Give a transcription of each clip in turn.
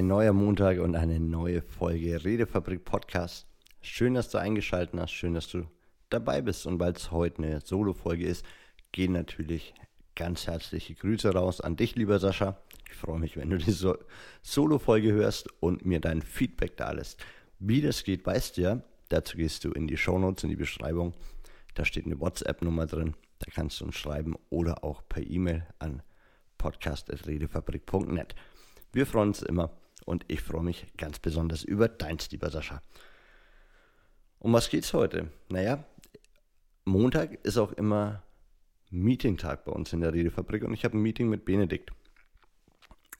Ein neuer Montag und eine neue Folge Redefabrik Podcast. Schön, dass du eingeschaltet hast, schön, dass du dabei bist. Und weil es heute eine Solo-Folge ist, gehen natürlich ganz herzliche Grüße raus an dich, lieber Sascha. Ich freue mich, wenn du diese Solo-Folge hörst und mir dein Feedback da lässt. Wie das geht, weißt du ja. Dazu gehst du in die Shownotes, in die Beschreibung. Da steht eine WhatsApp-Nummer drin. Da kannst du uns schreiben oder auch per E-Mail an podcast.redefabrik.net. Wir freuen uns immer und ich freue mich ganz besonders über deins, lieber Sascha. Um was geht's heute? Naja, Montag ist auch immer Meeting-Tag bei uns in der Redefabrik und ich habe ein Meeting mit Benedikt.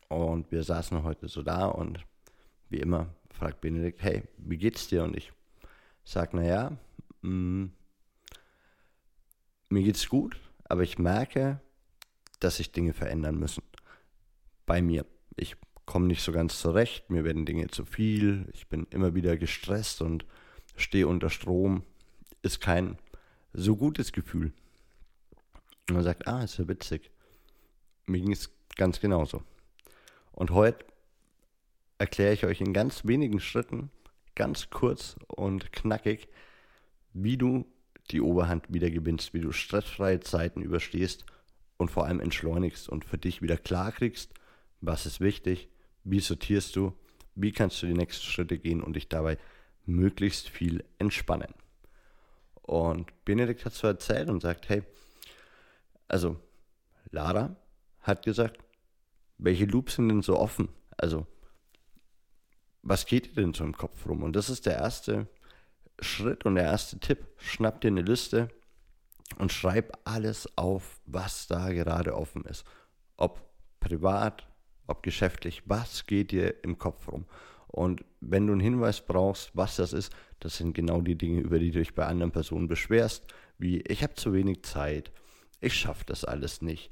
Und wir saßen heute so da und wie immer fragt Benedikt, hey, wie geht's dir? Und ich sage, naja, mm, mir geht's gut, aber ich merke, dass sich Dinge verändern müssen. Bei mir. Ich komme nicht so ganz zurecht, mir werden Dinge zu viel, ich bin immer wieder gestresst und stehe unter Strom. Ist kein so gutes Gefühl. Und man sagt, ah, ist ja witzig. Mir ging es ganz genauso. Und heute erkläre ich euch in ganz wenigen Schritten, ganz kurz und knackig, wie du die Oberhand wieder gewinnst, wie du stressfreie Zeiten überstehst und vor allem entschleunigst und für dich wieder klar kriegst, was ist wichtig, wie sortierst du, wie kannst du die nächsten Schritte gehen und dich dabei möglichst viel entspannen. Und Benedikt hat so erzählt und sagt, hey, also Lara hat gesagt, welche Loops sind denn so offen? Also, was geht dir denn so im Kopf rum? Und das ist der erste Schritt und der erste Tipp. Schnapp dir eine Liste und schreib alles auf, was da gerade offen ist. Ob privat, ob geschäftlich, was geht dir im Kopf rum? Und wenn du einen Hinweis brauchst, was das ist, das sind genau die Dinge, über die du dich bei anderen Personen beschwerst, wie ich habe zu wenig Zeit, ich schaffe das alles nicht,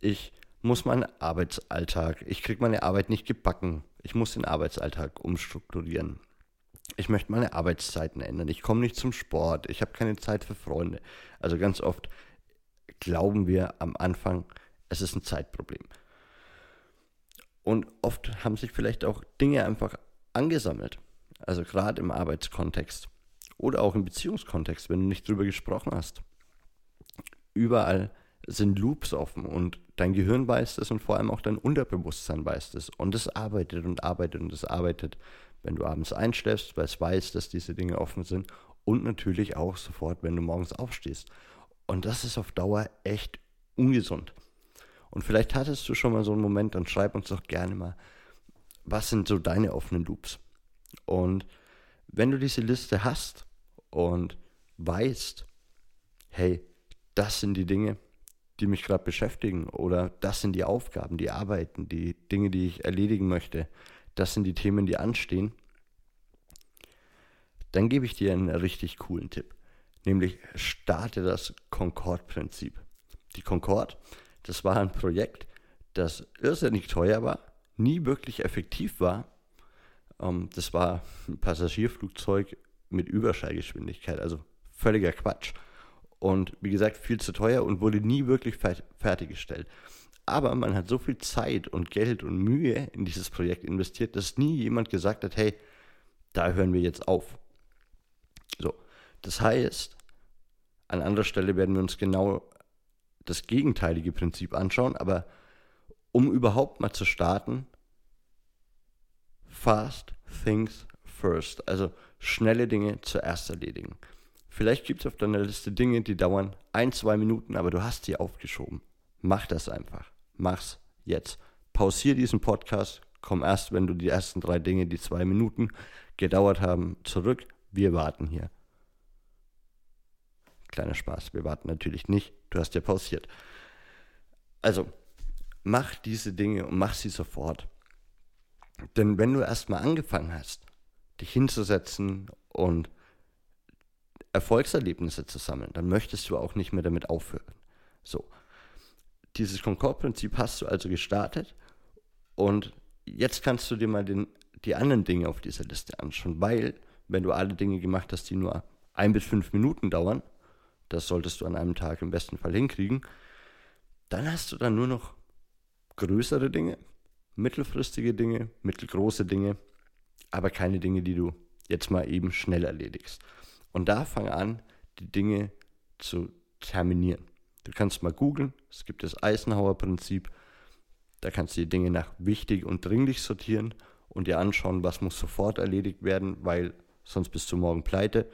ich muss meinen Arbeitsalltag, ich kriege meine Arbeit nicht gebacken, ich muss den Arbeitsalltag umstrukturieren. Ich möchte meine Arbeitszeiten ändern. Ich komme nicht zum Sport. Ich habe keine Zeit für Freunde. Also ganz oft glauben wir am Anfang, es ist ein Zeitproblem. Und oft haben sich vielleicht auch Dinge einfach angesammelt. Also gerade im Arbeitskontext oder auch im Beziehungskontext, wenn du nicht drüber gesprochen hast. Überall sind Loops offen und dein Gehirn weiß es und vor allem auch dein Unterbewusstsein weiß es. Und es arbeitet und arbeitet und es arbeitet, wenn du abends einschläfst, weil es weiß, dass diese Dinge offen sind und natürlich auch sofort, wenn du morgens aufstehst. Und das ist auf Dauer echt ungesund. Und vielleicht hattest du schon mal so einen Moment, dann schreib uns doch gerne mal, was sind so deine offenen Loops? Und wenn du diese Liste hast und weißt, hey, das sind die Dinge, die mich gerade beschäftigen oder das sind die Aufgaben, die Arbeiten, die Dinge, die ich erledigen möchte, das sind die Themen, die anstehen, dann gebe ich dir einen richtig coolen Tipp, nämlich starte das Concord-Prinzip. Die Concord das war ein Projekt, das irrsinnig teuer war, nie wirklich effektiv war. Ähm, das war ein Passagierflugzeug mit Überschallgeschwindigkeit, also völliger Quatsch. Und wie gesagt, viel zu teuer und wurde nie wirklich fertiggestellt. Aber man hat so viel Zeit und Geld und Mühe in dieses Projekt investiert, dass nie jemand gesagt hat, hey, da hören wir jetzt auf. So, das heißt, an anderer Stelle werden wir uns genau das gegenteilige Prinzip anschauen, aber um überhaupt mal zu starten, fast things first, also schnelle Dinge zuerst erledigen. Vielleicht gibt es auf deiner Liste Dinge, die dauern ein, zwei Minuten, aber du hast sie aufgeschoben. Mach das einfach. Mach's jetzt. Pausier diesen Podcast, komm erst, wenn du die ersten drei Dinge, die zwei Minuten gedauert haben, zurück. Wir warten hier. Kleiner Spaß, wir warten natürlich nicht. Du hast ja pausiert. Also, mach diese Dinge und mach sie sofort. Denn wenn du erstmal angefangen hast, dich hinzusetzen und Erfolgserlebnisse zu sammeln, dann möchtest du auch nicht mehr damit aufhören. So. Dieses Concord-Prinzip hast du also gestartet und jetzt kannst du dir mal den, die anderen Dinge auf dieser Liste anschauen, weil wenn du alle Dinge gemacht hast, die nur ein bis fünf Minuten dauern, das solltest du an einem Tag im besten Fall hinkriegen. Dann hast du dann nur noch größere Dinge mittelfristige Dinge, mittelgroße Dinge, aber keine Dinge, die du jetzt mal eben schnell erledigst. Und da fang an, die Dinge zu terminieren. Du kannst mal googeln, es gibt das Eisenhower-Prinzip, da kannst du die Dinge nach wichtig und dringlich sortieren und dir anschauen, was muss sofort erledigt werden, weil sonst bist du morgen pleite.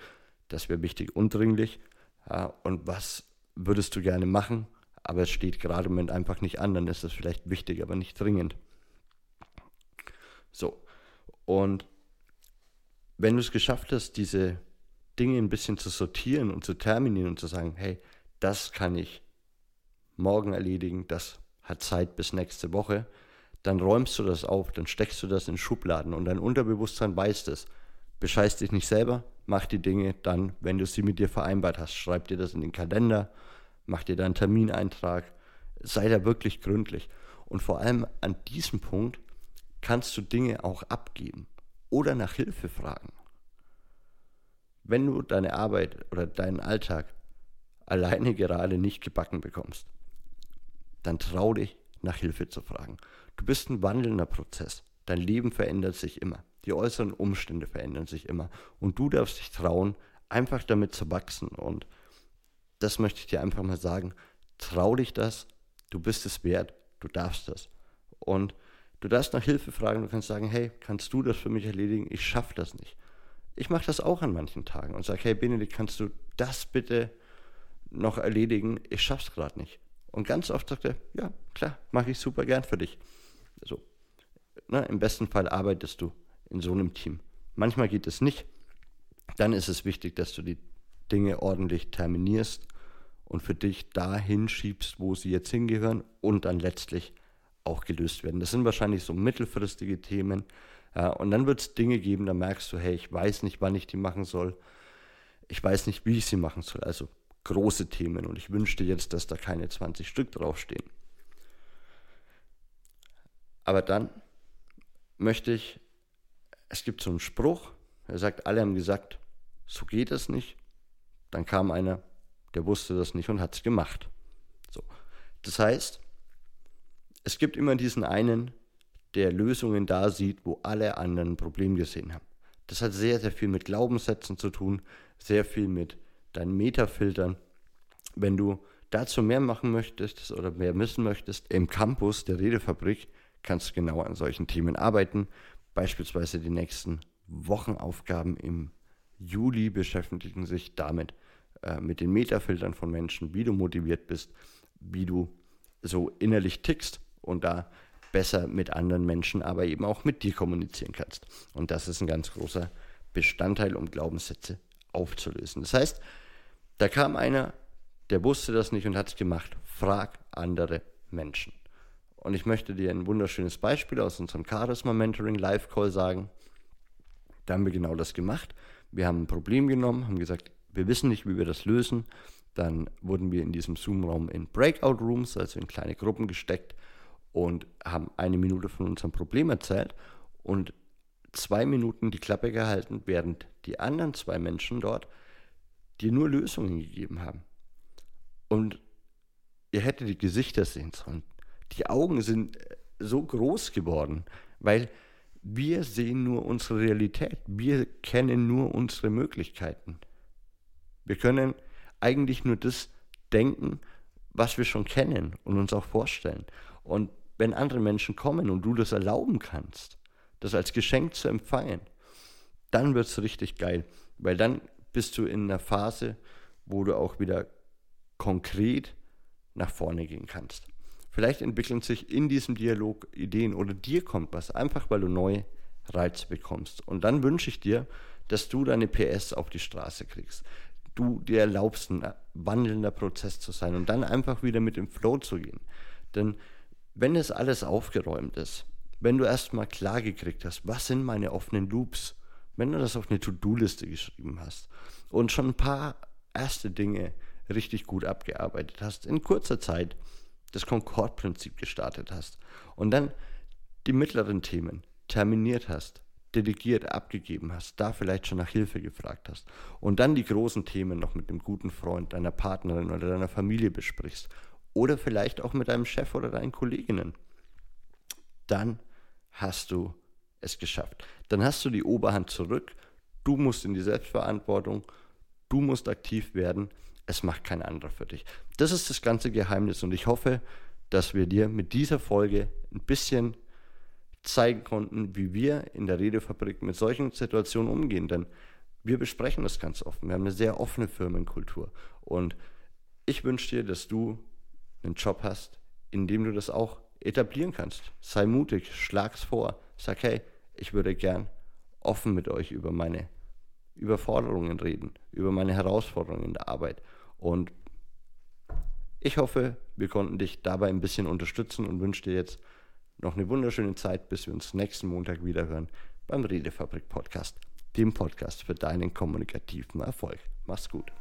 Das wäre wichtig und dringlich. Ja, und was würdest du gerne machen, aber es steht gerade im Moment einfach nicht an, dann ist es vielleicht wichtig, aber nicht dringend. So, und wenn du es geschafft hast, diese Dinge ein bisschen zu sortieren und zu terminieren und zu sagen, hey, das kann ich morgen erledigen, das hat Zeit bis nächste Woche, dann räumst du das auf, dann steckst du das in Schubladen und dein Unterbewusstsein weiß das. Bescheiß dich nicht selber, mach die Dinge dann, wenn du sie mit dir vereinbart hast. Schreib dir das in den Kalender, mach dir da einen Termineintrag, sei da wirklich gründlich. Und vor allem an diesem Punkt kannst du Dinge auch abgeben oder nach Hilfe fragen. Wenn du deine Arbeit oder deinen Alltag alleine gerade nicht gebacken bekommst, dann trau dich, nach Hilfe zu fragen. Du bist ein wandelnder Prozess. Dein Leben verändert sich immer. Die äußeren Umstände verändern sich immer. Und du darfst dich trauen, einfach damit zu wachsen. Und das möchte ich dir einfach mal sagen. Trau dich das. Du bist es wert. Du darfst das. Und du darfst nach Hilfe fragen. Du kannst sagen, hey, kannst du das für mich erledigen? Ich schaffe das nicht. Ich mache das auch an manchen Tagen und sage, hey Benedikt, kannst du das bitte noch erledigen? Ich schaff's gerade nicht. Und ganz oft sagt er, ja, klar, mache ich super gern für dich. So, ne, Im besten Fall arbeitest du in so einem Team. Manchmal geht es nicht. Dann ist es wichtig, dass du die Dinge ordentlich terminierst und für dich dahin schiebst, wo sie jetzt hingehören und dann letztlich auch gelöst werden. Das sind wahrscheinlich so mittelfristige Themen. Ja, und dann wird es Dinge geben, da merkst du, hey, ich weiß nicht, wann ich die machen soll. Ich weiß nicht, wie ich sie machen soll. Also große Themen und ich wünschte jetzt, dass da keine 20 Stück draufstehen. Aber dann möchte ich, es gibt so einen Spruch, er sagt, alle haben gesagt, so geht es nicht. Dann kam einer, der wusste das nicht und hat es gemacht. So. Das heißt, es gibt immer diesen einen, der Lösungen da sieht, wo alle anderen ein Problem gesehen haben. Das hat sehr, sehr viel mit Glaubenssätzen zu tun, sehr viel mit deinen Metafiltern. Wenn du dazu mehr machen möchtest oder mehr wissen möchtest, im Campus der Redefabrik kannst du genau an solchen Themen arbeiten. Beispielsweise die nächsten Wochenaufgaben im Juli beschäftigen sich damit, äh, mit den Metafiltern von Menschen, wie du motiviert bist, wie du so innerlich tickst und da besser mit anderen Menschen, aber eben auch mit dir kommunizieren kannst. Und das ist ein ganz großer Bestandteil, um Glaubenssätze aufzulösen. Das heißt, da kam einer, der wusste das nicht und hat es gemacht. Frag andere Menschen. Und ich möchte dir ein wunderschönes Beispiel aus unserem Charisma Mentoring Live Call sagen. Da haben wir genau das gemacht. Wir haben ein Problem genommen, haben gesagt, wir wissen nicht, wie wir das lösen. Dann wurden wir in diesem Zoom-Raum in Breakout Rooms, also in kleine Gruppen gesteckt und haben eine Minute von unserem Problem erzählt und zwei Minuten die Klappe gehalten, während die anderen zwei Menschen dort dir nur Lösungen gegeben haben. Und ihr hättet die Gesichter sehen sollen. Die Augen sind äh, so groß geworden, weil wir sehen nur unsere Realität. Wir kennen nur unsere Möglichkeiten. Wir können eigentlich nur das denken, was wir schon kennen und uns auch vorstellen. Und wenn andere Menschen kommen und du das erlauben kannst, das als Geschenk zu empfangen, dann wird es richtig geil, weil dann bist du in einer Phase, wo du auch wieder konkret nach vorne gehen kannst. Vielleicht entwickeln sich in diesem Dialog Ideen oder dir kommt was, einfach weil du neue Reize bekommst. Und dann wünsche ich dir, dass du deine PS auf die Straße kriegst. Du dir erlaubst, ein wandelnder Prozess zu sein und dann einfach wieder mit dem Flow zu gehen. Denn wenn es alles aufgeräumt ist, wenn du erstmal klar gekriegt hast, was sind meine offenen Loops, wenn du das auf eine To-Do-Liste geschrieben hast und schon ein paar erste Dinge richtig gut abgearbeitet hast, in kurzer Zeit das Concord-Prinzip gestartet hast und dann die mittleren Themen terminiert hast, delegiert, abgegeben hast, da vielleicht schon nach Hilfe gefragt hast und dann die großen Themen noch mit einem guten Freund, deiner Partnerin oder deiner Familie besprichst oder vielleicht auch mit deinem Chef oder deinen Kolleginnen, dann hast du es geschafft. Dann hast du die Oberhand zurück, du musst in die Selbstverantwortung, du musst aktiv werden, es macht kein anderer für dich. Das ist das ganze Geheimnis und ich hoffe, dass wir dir mit dieser Folge ein bisschen zeigen konnten, wie wir in der Redefabrik mit solchen Situationen umgehen, denn wir besprechen das ganz offen. Wir haben eine sehr offene Firmenkultur und ich wünsche dir, dass du einen Job hast, in dem du das auch etablieren kannst. Sei mutig, schlag's vor, sag hey, ich würde gern offen mit euch über meine Überforderungen reden, über meine Herausforderungen in der Arbeit. Und ich hoffe, wir konnten dich dabei ein bisschen unterstützen und wünsche dir jetzt noch eine wunderschöne Zeit, bis wir uns nächsten Montag wieder hören beim Redefabrik Podcast, dem Podcast für deinen kommunikativen Erfolg. Mach's gut.